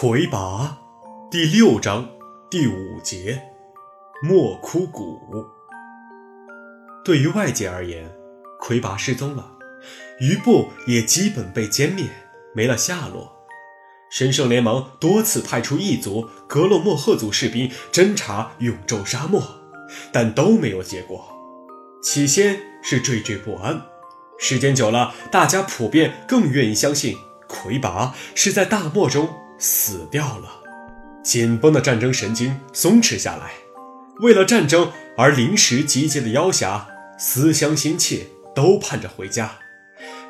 魁拔第六章第五节，莫枯谷。对于外界而言，魁拔失踪了，余部也基本被歼灭，没了下落。神圣联盟多次派出异族格洛莫赫族士兵侦察永昼沙漠，但都没有结果。起先是惴惴不安，时间久了，大家普遍更愿意相信魁拔是在大漠中。死掉了，紧绷的战争神经松弛下来。为了战争而临时集结的妖侠，思乡心切，都盼着回家。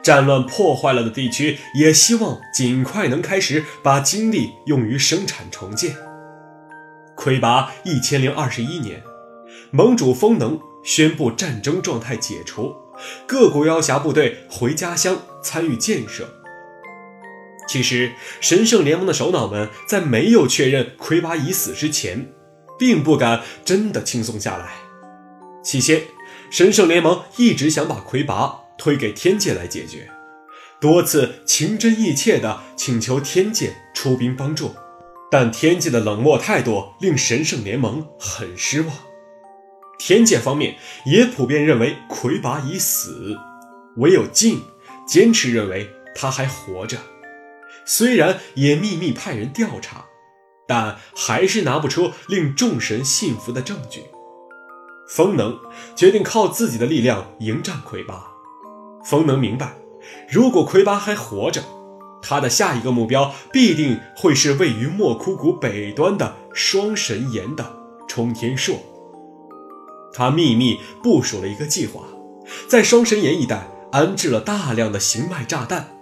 战乱破坏了的地区，也希望尽快能开始把精力用于生产重建。魁拔一千零二十一年，盟主风能宣布战争状态解除，各国妖侠部队回家乡参与建设。其实，神圣联盟的首脑们在没有确认魁拔已死之前，并不敢真的轻松下来。起先，神圣联盟一直想把魁拔推给天界来解决，多次情真意切地请求天界出兵帮助，但天界的冷漠态度令神圣联盟很失望。天界方面也普遍认为魁拔已死，唯有镜坚持认为他还活着。虽然也秘密派人调查，但还是拿不出令众神信服的证据。风能决定靠自己的力量迎战魁拔。风能明白，如果魁拔还活着，他的下一个目标必定会是位于莫枯谷北端的双神岩的冲天硕。他秘密部署了一个计划，在双神岩一带安置了大量的行脉炸弹。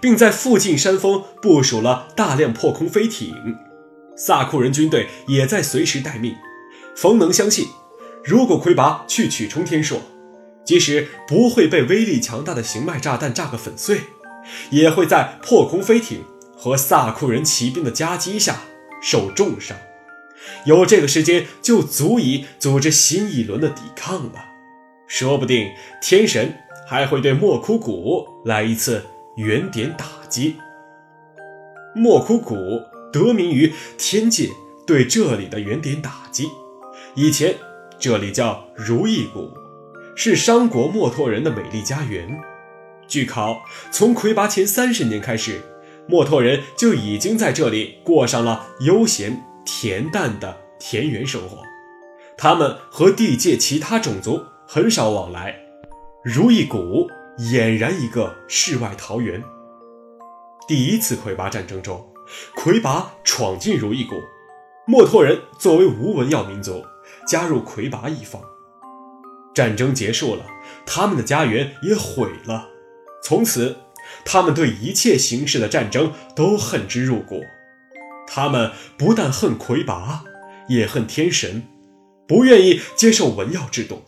并在附近山峰部署了大量破空飞艇，萨库人军队也在随时待命。冯能相信，如果魁拔去取冲天硕，即使不会被威力强大的行脉炸弹炸个粉碎，也会在破空飞艇和萨库人骑兵的夹击下受重伤。有这个时间，就足以组织新一轮的抵抗了。说不定天神还会对莫枯谷来一次。原点打击，莫枯谷得名于天界对这里的原点打击。以前这里叫如意谷，是商国墨拓人的美丽家园。据考，从魁拔前三十年开始，墨拓人就已经在这里过上了悠闲恬淡的田园生活。他们和地界其他种族很少往来。如意谷。俨然一个世外桃源。第一次魁拔战争中，魁拔闯进如意谷，墨拓人作为无文耀民族加入魁拔一方。战争结束了，他们的家园也毁了。从此，他们对一切形式的战争都恨之入骨。他们不但恨魁拔，也恨天神，不愿意接受文耀制度。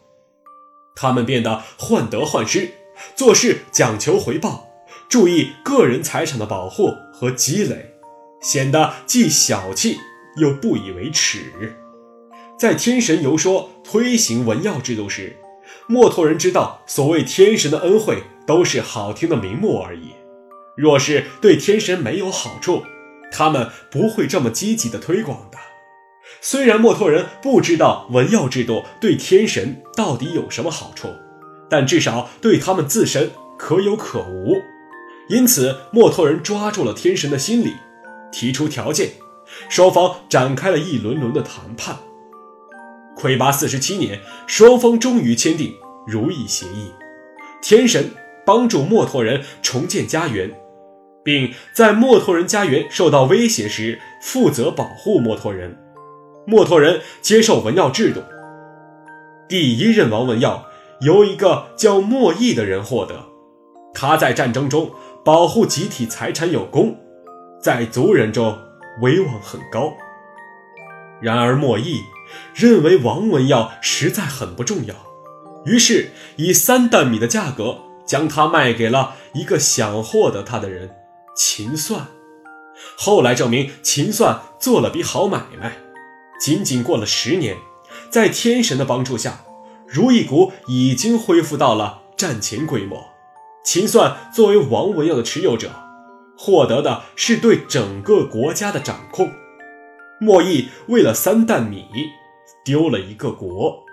他们变得患得患失。做事讲求回报，注意个人财产的保护和积累，显得既小气又不以为耻。在天神游说推行文耀制度时，墨拓人知道，所谓天神的恩惠都是好听的名目而已。若是对天神没有好处，他们不会这么积极的推广的。虽然墨拓人不知道文耀制度对天神到底有什么好处。但至少对他们自身可有可无，因此墨托人抓住了天神的心理，提出条件，双方展开了一轮轮的谈判。魁拔四十七年，双方终于签订如意协议，天神帮助墨托人重建家园，并在墨托人家园受到威胁时负责保护墨托人。墨托人接受文耀制度，第一任王文耀。由一个叫莫弈的人获得，他在战争中保护集体财产有功，在族人中威望很高。然而莫弈认为王文耀实在很不重要，于是以三担米的价格将他卖给了一个想获得他的人秦算。后来证明秦算做了笔好买卖，仅仅过了十年，在天神的帮助下。如意谷已经恢复到了战前规模。秦算作为王文耀的持有者，获得的是对整个国家的掌控。莫弈为了三担米，丢了一个国。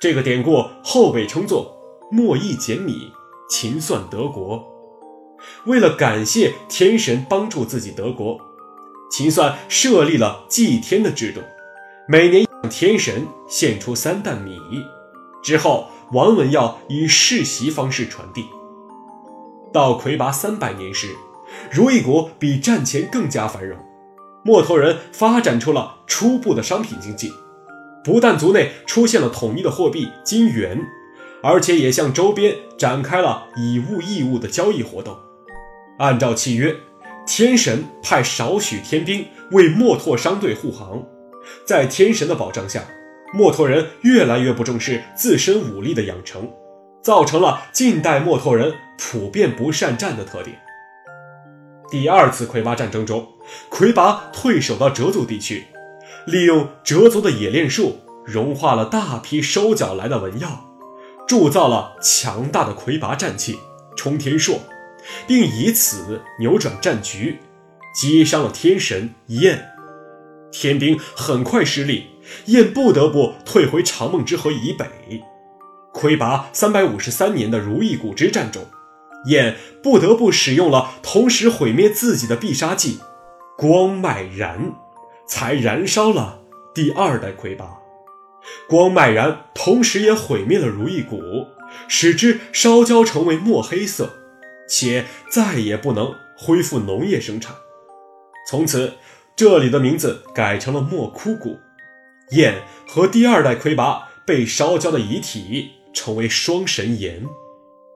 这个典故后被称作“莫弈减米，秦算得国”。为了感谢天神帮助自己得国，秦算设立了祭天的制度，每年向天神献出三担米。之后，王文耀以世袭方式传递。到魁拔三百年时，如意国比战前更加繁荣，墨脱人发展出了初步的商品经济，不但族内出现了统一的货币金元，而且也向周边展开了以物易物的交易活动。按照契约，天神派少许天兵为墨拓商队护航，在天神的保障下，墨脱人越来越不重视自身武力的养成，造成了近代墨脱人普遍不善战的特点。第二次魁拔战争中，魁拔退守到哲族地区，利用哲族的冶炼术融化了大批收缴来的文药，铸造了强大的魁拔战器冲天槊。并以此扭转战局，击伤了天神燕。天兵很快失利，燕不得不退回长梦之河以北。魁拔三百五十三年的如意谷之战中，燕不得不使用了同时毁灭自己的必杀技——光脉燃，才燃烧了第二代魁拔。光脉燃同时也毁灭了如意谷，使之烧焦成为墨黑色。且再也不能恢复农业生产，从此这里的名字改成了墨枯谷。燕和第二代魁拔被烧焦的遗体成为双神岩，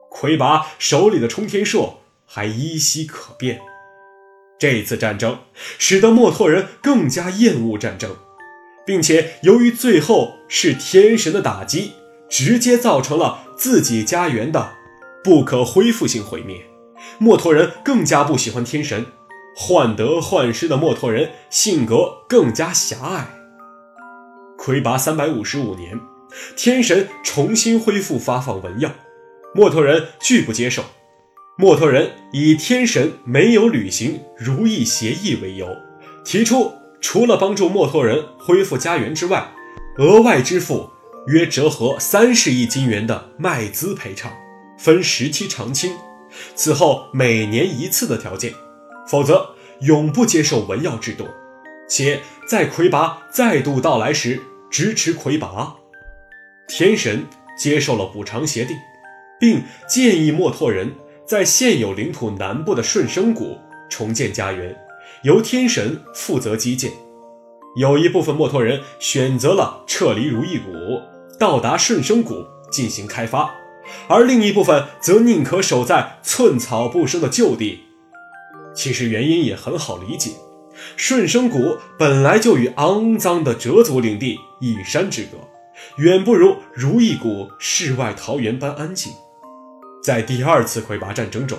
魁拔手里的冲天槊还依稀可辨。这次战争使得墨拓人更加厌恶战争，并且由于最后是天神的打击，直接造成了自己家园的。不可恢复性毁灭，墨脱人更加不喜欢天神，患得患失的墨脱人性格更加狭隘。魁拔三百五十五年，天神重新恢复发放文药，墨脱人拒不接受。墨脱人以天神没有履行如意协议为由，提出除了帮助墨脱人恢复家园之外，额外支付约折合三十亿金元的卖资赔偿。分时期偿清，此后每年一次的条件，否则永不接受文耀制度，且在魁拔再度到来时支持魁拔。天神接受了补偿协定，并建议墨拓人在现有领土南部的顺生谷重建家园，由天神负责基建。有一部分墨拓人选择了撤离如意谷，到达顺生谷进行开发。而另一部分则宁可守在寸草不生的旧地。其实原因也很好理解，顺生谷本来就与肮脏的哲族领地一山之隔，远不如如意谷世外桃源般安静。在第二次魁拔战争中，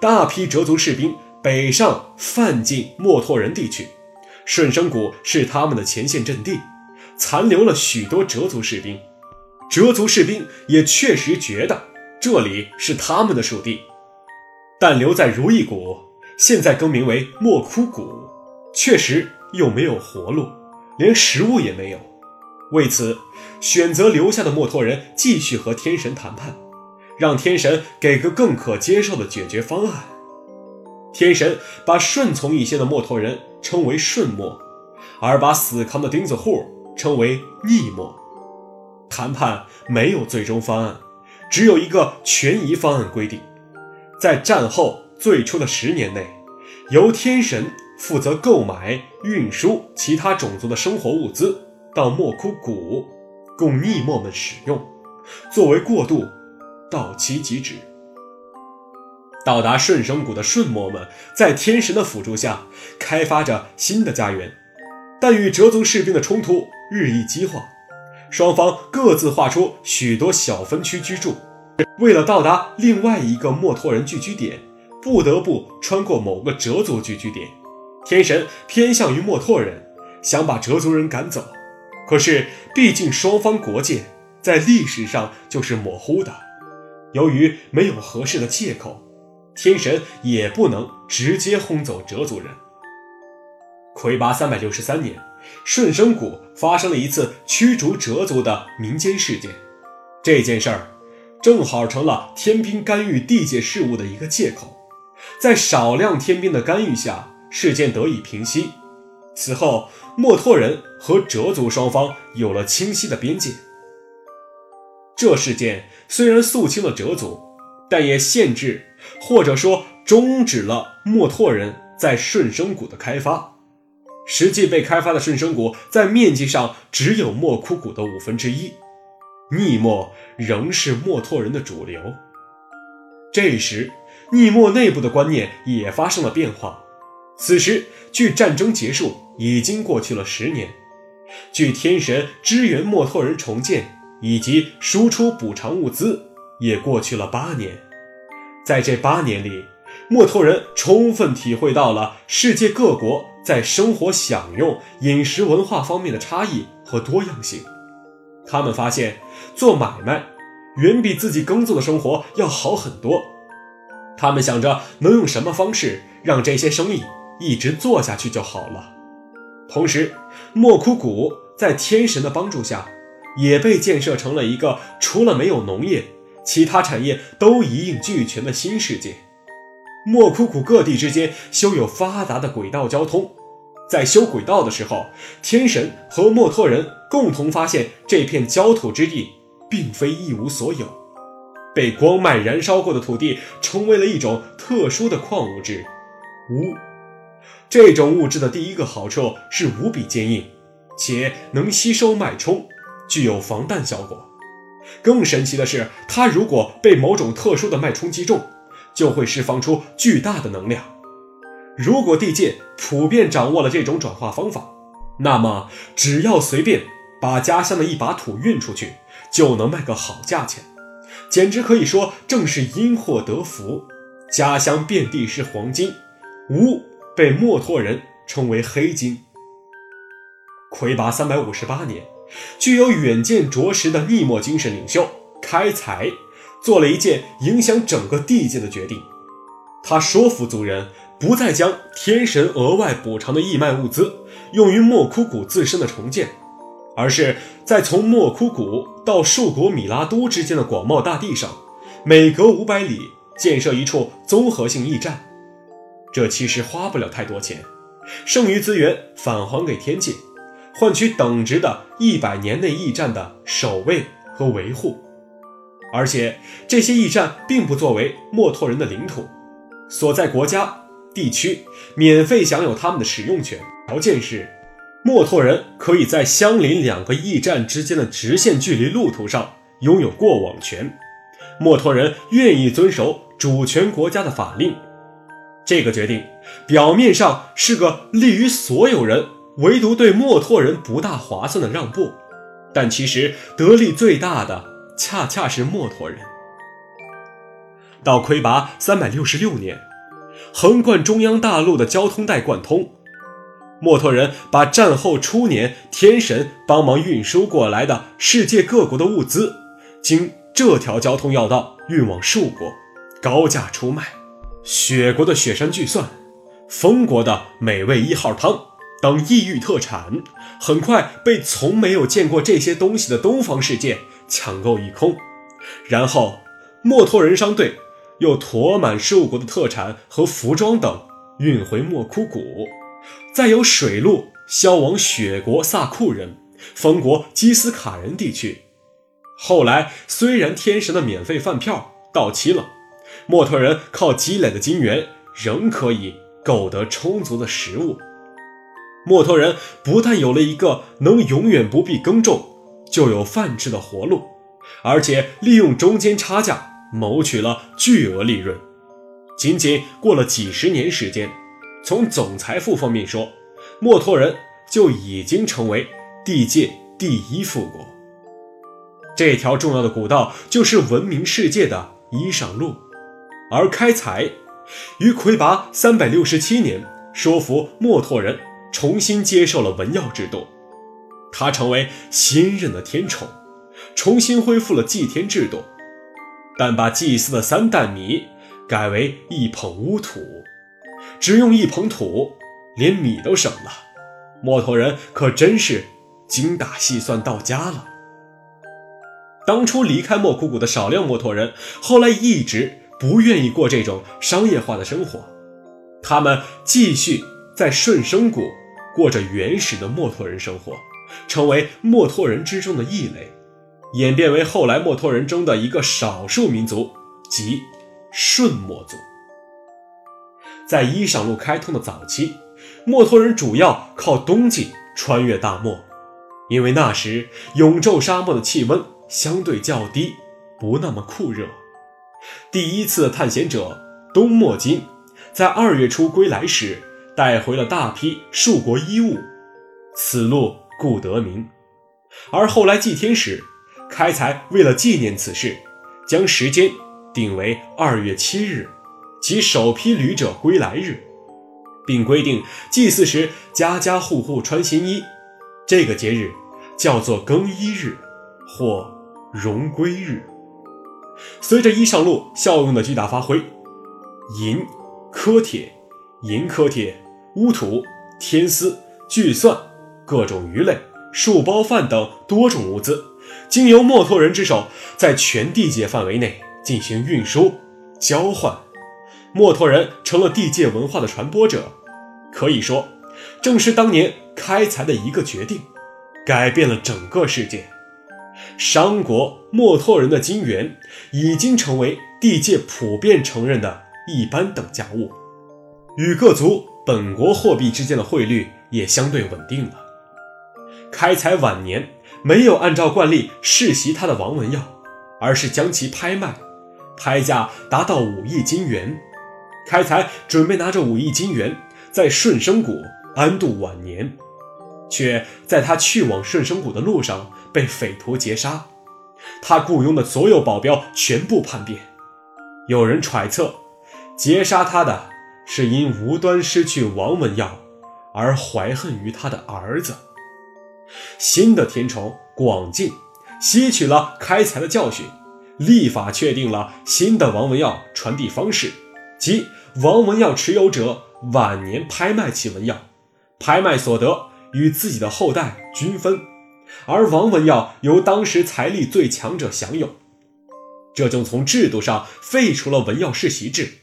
大批哲族士兵北上犯进墨拓人地区，顺生谷是他们的前线阵地，残留了许多哲族士兵。哲族士兵也确实觉得这里是他们的属地，但留在如意谷，现在更名为莫枯谷，确实又没有活路，连食物也没有。为此，选择留下的墨脱人继续和天神谈判，让天神给个更可接受的解决方案。天神把顺从一些的墨脱人称为顺墨，而把死扛的钉子户称为逆墨。谈判没有最终方案，只有一个权宜方案规定，在战后最初的十年内，由天神负责购买、运输其他种族的生活物资到莫枯谷，供逆墨们使用，作为过渡，到期即止。到达顺生谷的顺墨们，在天神的辅助下，开发着新的家园，但与哲族士兵的冲突日益激化。双方各自划出许多小分区居住，为了到达另外一个墨脱人聚居点，不得不穿过某个哲族聚居点。天神偏向于墨拓人，想把哲族人赶走，可是毕竟双方国界在历史上就是模糊的，由于没有合适的借口，天神也不能直接轰走哲族人。魁拔三百六十三年，顺生谷发生了一次驱逐哲族的民间事件，这件事儿正好成了天兵干预地界事务的一个借口。在少量天兵的干预下，事件得以平息。此后，墨脱人和哲族双方有了清晰的边界。这事件虽然肃清了哲族，但也限制或者说终止了墨脱人在顺生谷的开发。实际被开发的顺生谷在面积上只有莫枯谷的五分之一，逆墨仍是墨脱人的主流。这时，逆墨内部的观念也发生了变化。此时，距战争结束已经过去了十年，距天神支援墨脱人重建以及输出补偿物资也过去了八年。在这八年里，墨脱人充分体会到了世界各国在生活享用、饮食文化方面的差异和多样性。他们发现，做买卖远比自己耕作的生活要好很多。他们想着能用什么方式让这些生意。一直做下去就好了。同时，莫枯谷在天神的帮助下，也被建设成了一个除了没有农业，其他产业都一应俱全的新世界。莫枯谷各地之间修有发达的轨道交通，在修轨道的时候，天神和墨脱人共同发现这片焦土之地并非一无所有，被光脉燃烧过的土地成为了一种特殊的矿物质——钨。这种物质的第一个好处是无比坚硬，且能吸收脉冲，具有防弹效果。更神奇的是，它如果被某种特殊的脉冲击中，就会释放出巨大的能量。如果地界普遍掌握了这种转化方法，那么只要随便把家乡的一把土运出去，就能卖个好价钱，简直可以说正是因祸得福，家乡遍地是黄金。无。被墨脱人称为黑金。魁拔三百五十八年，具有远见卓识的逆墨精神领袖开采做了一件影响整个地界的决定。他说服族人不再将天神额外补偿的义卖物资用于莫枯谷自身的重建，而是在从莫枯谷到树国米拉都之间的广袤大地上，每隔五百里建设一处综合性驿站。这其实花不了太多钱，剩余资源返还给天界，换取等值的一百年内驿站的守卫和维护。而且这些驿站并不作为墨脱人的领土，所在国家地区免费享有他们的使用权，条件是墨脱人可以在相邻两个驿站之间的直线距离路途上拥有过往权。墨脱人愿意遵守主权国家的法令。这个决定表面上是个利于所有人，唯独对墨脱人不大划算的让步，但其实得利最大的恰恰是墨脱人。到魁拔三百六十六年，横贯中央大陆的交通带贯通，墨脱人把战后初年天神帮忙运输过来的世界各国的物资，经这条交通要道运往树国，高价出卖。雪国的雪山巨蒜，风国的美味一号汤等异域特产，很快被从没有见过这些东西的东方世界抢购一空。然后，墨脱人商队又驮满树国的特产和服装等运回莫枯谷，再由水路销往雪国萨库人、风国基斯卡人地区。后来，虽然天神的免费饭票到期了。墨脱人靠积累的金元，仍可以购得充足的食物。墨脱人不但有了一个能永远不必耕种就有饭吃的活路，而且利用中间差价谋取了巨额利润。仅仅过了几十年时间，从总财富方面说，墨脱人就已经成为地界第一富国。这条重要的古道就是闻名世界的衣裳路。而开采于魁拔三百六十七年说服墨脱人重新接受了文耀制度，他成为新任的天宠，重新恢复了祭天制度，但把祭祀的三担米改为一捧乌土，只用一捧土，连米都省了。墨脱人可真是精打细算到家了。当初离开莫枯谷的少量墨脱人，后来一直不愿意过这种商业化的生活，他们继续在顺生谷过着原始的墨脱人生活，成为墨脱人之中的异类，演变为后来墨脱人中的一个少数民族，即顺墨族。在伊尚路开通的早期，墨脱人主要靠冬季穿越大漠，因为那时永昼沙漠的气温。相对较低，不那么酷热。第一次探险者东莫金在二月初归来时，带回了大批树国衣物，此路故得名。而后来祭天时，开采为了纪念此事，将时间定为二月七日，即首批旅者归来日，并规定祭祀时家家户户穿新衣。这个节日叫做更衣日，或。荣归日，随着衣上路效用的巨大发挥，银、科铁、银科铁、乌土、天丝、聚蒜、各种鱼类、树包饭等多种物资，经由墨脱人之手，在全地界范围内进行运输、交换，墨脱人成了地界文化的传播者。可以说，正是当年开采的一个决定，改变了整个世界。商国墨脱人的金元已经成为地界普遍承认的一般等价物，与各族本国货币之间的汇率也相对稳定了。开采晚年没有按照惯例世袭他的王文耀，而是将其拍卖，拍价达到五亿金元。开采准备拿着五亿金元在顺生谷安度晚年，却在他去往顺生谷的路上。被匪徒劫杀，他雇佣的所有保镖全部叛变。有人揣测，劫杀他的是因无端失去王文耀而怀恨于他的儿子。新的天朝广进吸取了开采的教训，立法确定了新的王文耀传递方式，即王文耀持有者晚年拍卖其文耀，拍卖所得与自己的后代均分。而王文耀由当时财力最强者享有，这就从制度上废除了文耀世袭制。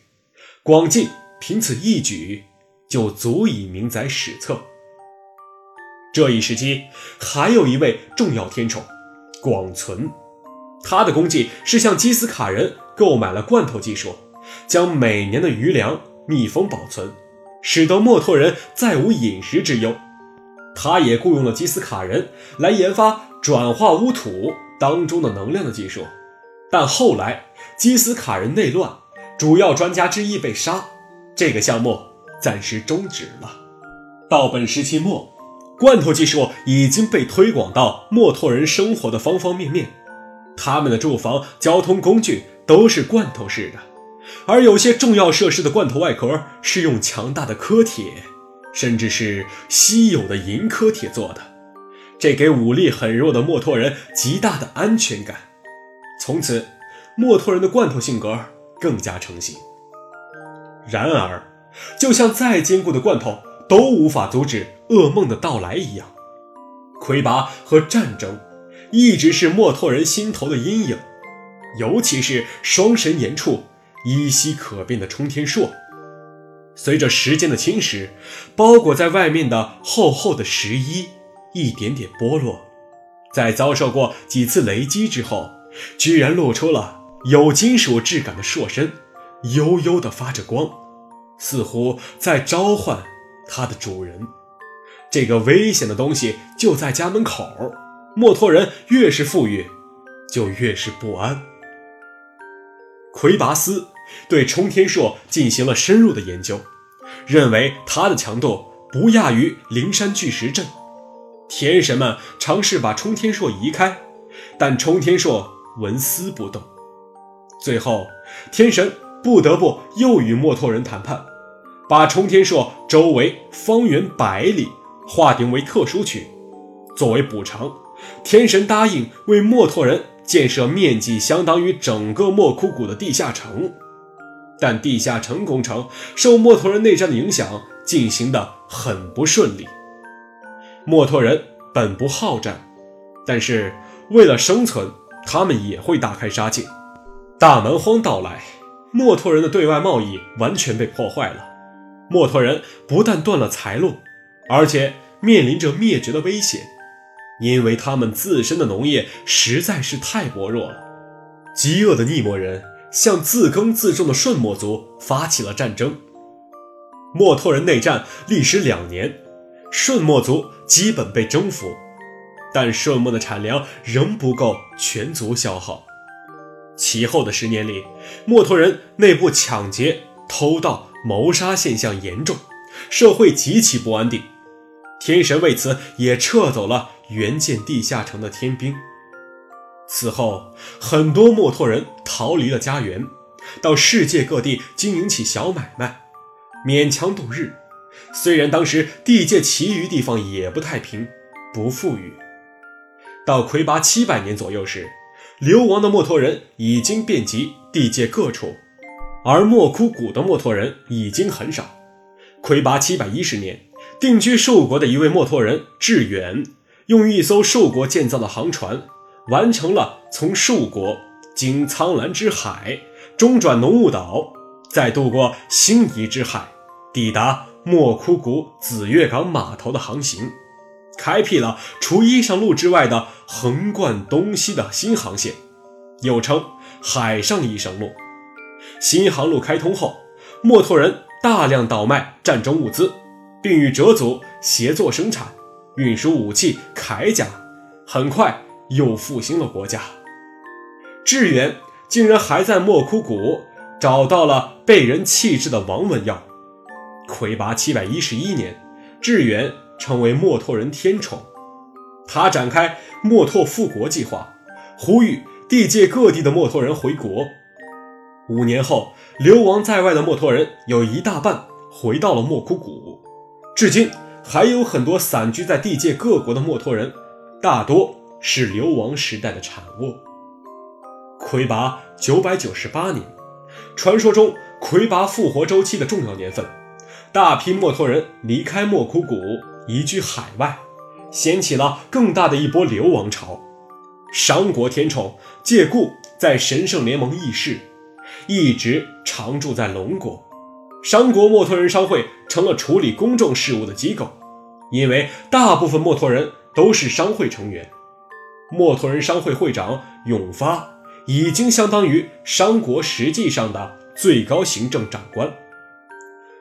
广进凭此一举就足以名载史册。这一时期还有一位重要天宠广存，他的功绩是向基斯卡人购买了罐头技术，将每年的余粮密封保存，使得墨脱人再无饮食之忧。他也雇佣了基斯卡人来研发转化乌土当中的能量的技术，但后来基斯卡人内乱，主要专家之一被杀，这个项目暂时终止了。到本时期末，罐头技术已经被推广到墨脱人生活的方方面面，他们的住房、交通工具都是罐头式的，而有些重要设施的罐头外壳是用强大的科铁。甚至是稀有的银科铁做的，这给武力很弱的墨脱人极大的安全感。从此，墨脱人的罐头性格更加成型。然而，就像再坚固的罐头都无法阻止噩梦的到来一样，魁拔和战争一直是墨脱人心头的阴影，尤其是双神岩处依稀可辨的冲天硕。随着时间的侵蚀，包裹在外面的厚厚的石衣一点点剥落，在遭受过几次雷击之后，居然露出了有金属质感的硕身，悠悠地发着光，似乎在召唤它的主人。这个危险的东西就在家门口。墨托人越是富裕，就越是不安。魁拔斯。对冲天硕进行了深入的研究，认为它的强度不亚于灵山巨石阵。天神们尝试把冲天硕移开，但冲天硕纹丝不动。最后，天神不得不又与墨脱人谈判，把冲天硕周围方圆百里划定为特殊区。作为补偿，天神答应为墨脱人建设面积相当于整个莫枯谷的地下城。但地下城工程受墨脱人内战的影响，进行的很不顺利。墨脱人本不好战，但是为了生存，他们也会大开杀戒。大蛮荒到来，墨脱人的对外贸易完全被破坏了。墨脱人不但断了财路，而且面临着灭绝的危险，因为他们自身的农业实在是太薄弱了。饥饿的逆魔人。向自耕自种的顺墨族发起了战争。墨脱人内战历时两年，顺墨族基本被征服，但顺墨的产粮仍不够全族消耗。其后的十年里，墨脱人内部抢劫、偷盗、谋杀现象严重，社会极其不安定。天神为此也撤走了援建地下城的天兵。此后，很多墨脱人逃离了家园，到世界各地经营起小买卖，勉强度日。虽然当时地界其余地方也不太平，不富裕。到魁拔七百年左右时，流亡的墨脱人已经遍及地界各处，而莫枯谷的墨脱人已经很少。魁拔七百一十年，定居寿国的一位墨脱人志远，用一艘寿国建造的航船。完成了从寿国经苍蓝之海中转浓雾岛，再渡过星移之海，抵达莫枯谷紫月港码头的航行，开辟了除衣裳路之外的横贯东西的新航线，又称海上衣裳路。新航路开通后，墨脱人大量倒卖战争物资，并与哲族协作生产、运输武器、铠甲，很快。又复兴了国家。志远竟然还在莫枯谷找到了被人弃置的王文耀。魁拔七百一十一年，志远成为墨拓人天宠，他展开墨拓复国计划，呼吁地界各地的墨拓人回国。五年后，流亡在外的墨拓人有一大半回到了莫枯谷，至今还有很多散居在地界各国的墨拓人，大多。是流亡时代的产物。魁拔九百九十八年，传说中魁拔复活周期的重要年份，大批墨脱人离开莫枯谷，移居海外，掀起了更大的一波流亡潮。商国天宠借故在神圣联盟议事，一直常驻在龙国。商国墨脱人商会成了处理公众事务的机构，因为大部分墨脱人都是商会成员。墨脱人商会会长永发已经相当于商国实际上的最高行政长官。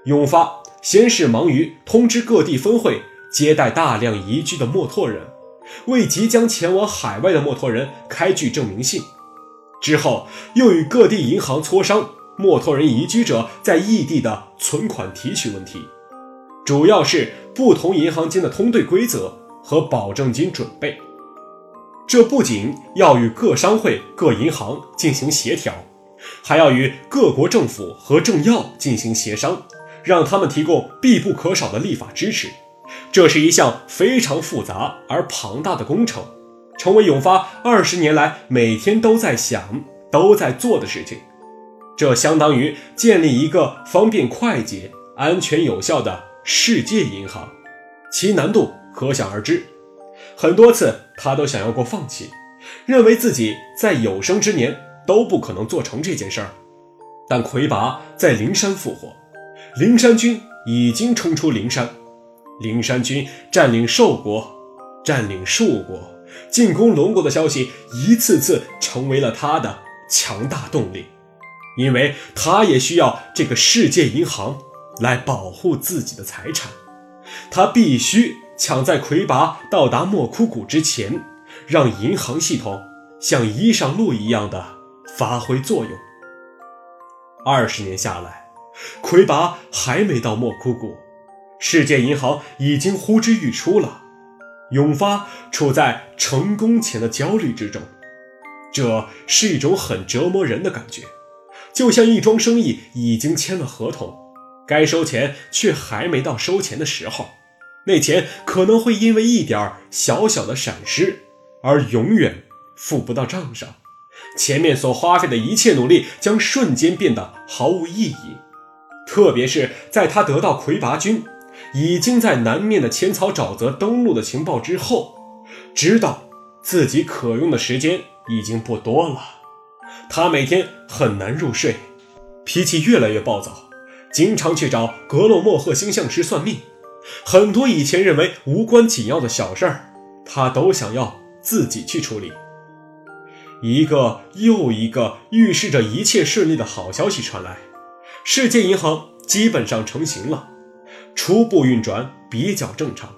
永发先是忙于通知各地分会接待大量移居的墨脱人，为即将前往海外的墨脱人开具证明信。之后又与各地银行磋商墨脱人移居者在异地的存款提取问题，主要是不同银行间的通兑规则和保证金准备。这不仅要与各商会、各银行进行协调，还要与各国政府和政要进行协商，让他们提供必不可少的立法支持。这是一项非常复杂而庞大的工程，成为永发二十年来每天都在想、都在做的事情。这相当于建立一个方便、快捷、安全、有效的世界银行，其难度可想而知。很多次，他都想要过放弃，认为自己在有生之年都不可能做成这件事儿。但魁拔在灵山复活，灵山军已经冲出灵山，灵山军占领寿国，占领树国，进攻龙国的消息一次次成为了他的强大动力，因为他也需要这个世界银行来保护自己的财产，他必须。抢在魁拔到达莫枯谷之前，让银行系统像衣上路一样的发挥作用。二十年下来，魁拔还没到莫枯谷，世界银行已经呼之欲出了。永发处在成功前的焦虑之中，这是一种很折磨人的感觉，就像一桩生意已经签了合同，该收钱却还没到收钱的时候。那钱可能会因为一点小小的闪失而永远付不到账上，前面所花费的一切努力将瞬间变得毫无意义。特别是在他得到魁拔军已经在南面的浅草沼泽登陆的情报之后，知道自己可用的时间已经不多了，他每天很难入睡，脾气越来越暴躁，经常去找格洛莫赫星象师算命。很多以前认为无关紧要的小事儿，他都想要自己去处理。一个又一个预示着一切顺利的好消息传来，世界银行基本上成型了，初步运转比较正常。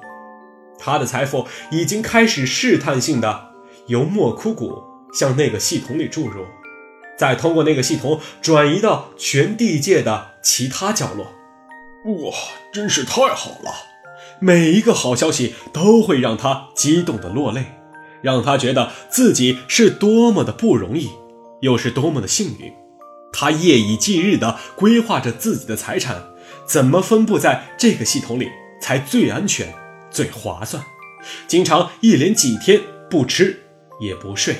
他的财富已经开始试探性的由莫枯谷向那个系统里注入，再通过那个系统转移到全地界的其他角落。哇，真是太好了！每一个好消息都会让他激动的落泪，让他觉得自己是多么的不容易，又是多么的幸运。他夜以继日地规划着自己的财产怎么分布在这个系统里才最安全、最划算。经常一连几天不吃也不睡，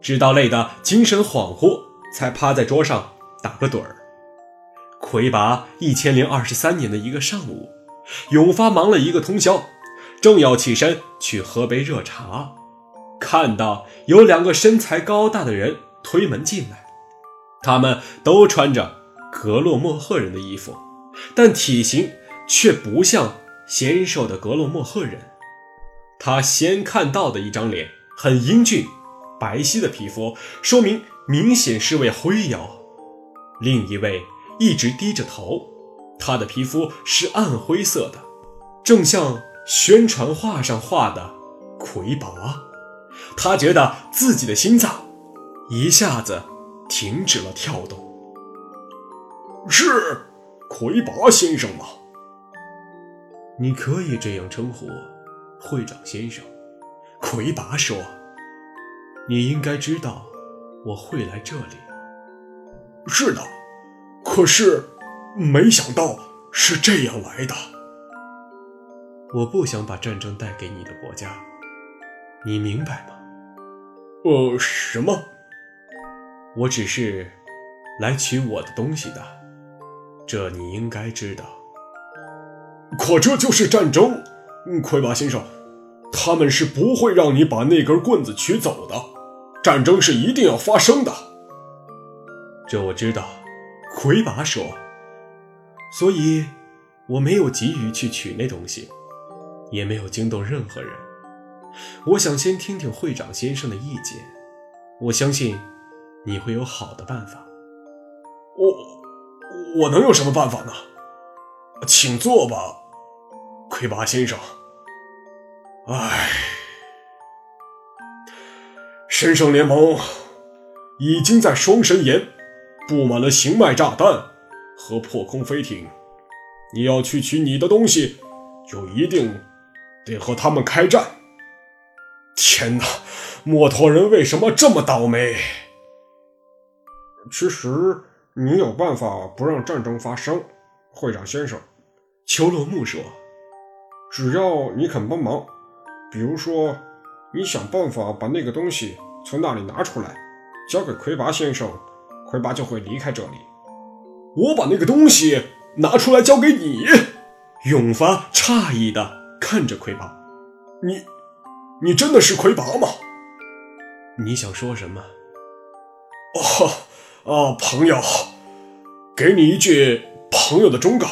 直到累得精神恍惚，才趴在桌上打个盹儿。魁拔一千零二十三年的一个上午，永发忙了一个通宵，正要起身去喝杯热茶，看到有两个身材高大的人推门进来，他们都穿着格洛莫赫人的衣服，但体型却不像纤瘦的格洛莫赫人。他先看到的一张脸很英俊，白皙的皮肤，说明明显是位灰妖。另一位。一直低着头，他的皮肤是暗灰色的，正像宣传画上画的魁拔。他觉得自己的心脏一下子停止了跳动。是魁拔先生吗？你可以这样称呼会长先生。魁拔说：“你应该知道我会来这里。”是的。可是，没想到是这样来的。我不想把战争带给你的国家，你明白吗？呃，什么？我只是来取我的东西的，这你应该知道。可这就是战争，魁拔先生，他们是不会让你把那根棍子取走的。战争是一定要发生的。这我知道。魁拔说：“所以，我没有急于去取那东西，也没有惊动任何人。我想先听听会长先生的意见。我相信你会有好的办法。我，我能有什么办法呢？请坐吧，魁拔先生。唉，神圣联盟已经在双神岩。”布满了行脉炸弹和破空飞艇，你要去取你的东西，就一定得和他们开战。天哪，墨托人为什么这么倒霉？其实你有办法不让战争发生，会长先生。丘洛木说：“只要你肯帮忙，比如说，你想办法把那个东西从那里拿出来，交给魁拔先生。”魁拔就会离开这里。我把那个东西拿出来交给你。永发诧异的看着魁拔：“你，你真的是魁拔吗？你想说什么？”哦，啊，朋友，给你一句朋友的忠告：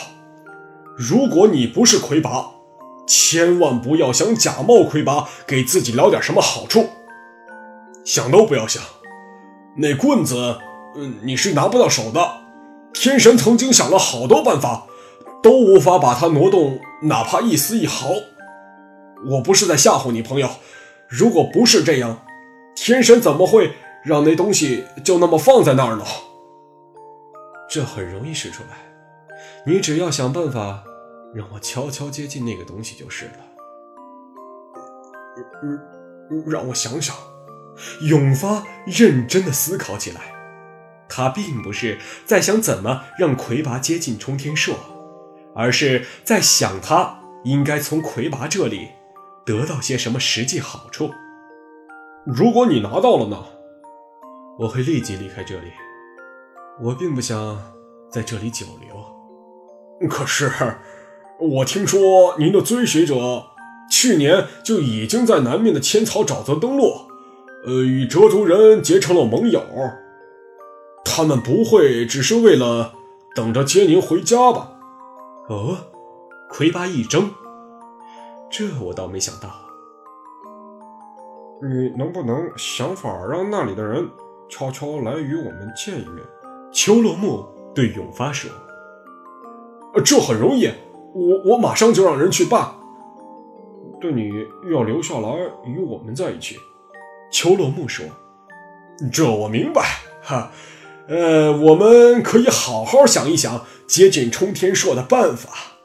如果你不是魁拔，千万不要想假冒魁拔给自己捞点什么好处，想都不要想。那棍子。你是拿不到手的。天神曾经想了好多办法，都无法把它挪动，哪怕一丝一毫。我不是在吓唬你，朋友。如果不是这样，天神怎么会让那东西就那么放在那儿呢？这很容易使出来，你只要想办法让我悄悄接近那个东西就是了。让我想想。永发认真的思考起来。他并不是在想怎么让魁拔接近冲天硕，而是在想他应该从魁拔这里得到些什么实际好处。如果你拿到了呢？我会立即离开这里。我并不想在这里久留。可是，我听说您的追随者去年就已经在南面的千草沼泽登陆，呃，与蛇族人结成了盟友。他们不会只是为了等着接您回家吧？哦，魁拔一怔，这我倒没想到。你能不能想法让那里的人悄悄来与我们见一面？秋落木对永发说：“这很容易，我我马上就让人去办。对你要留下来与我们在一起。”秋落木说：“这我明白，哈。”呃，我们可以好好想一想接近冲天朔的办法。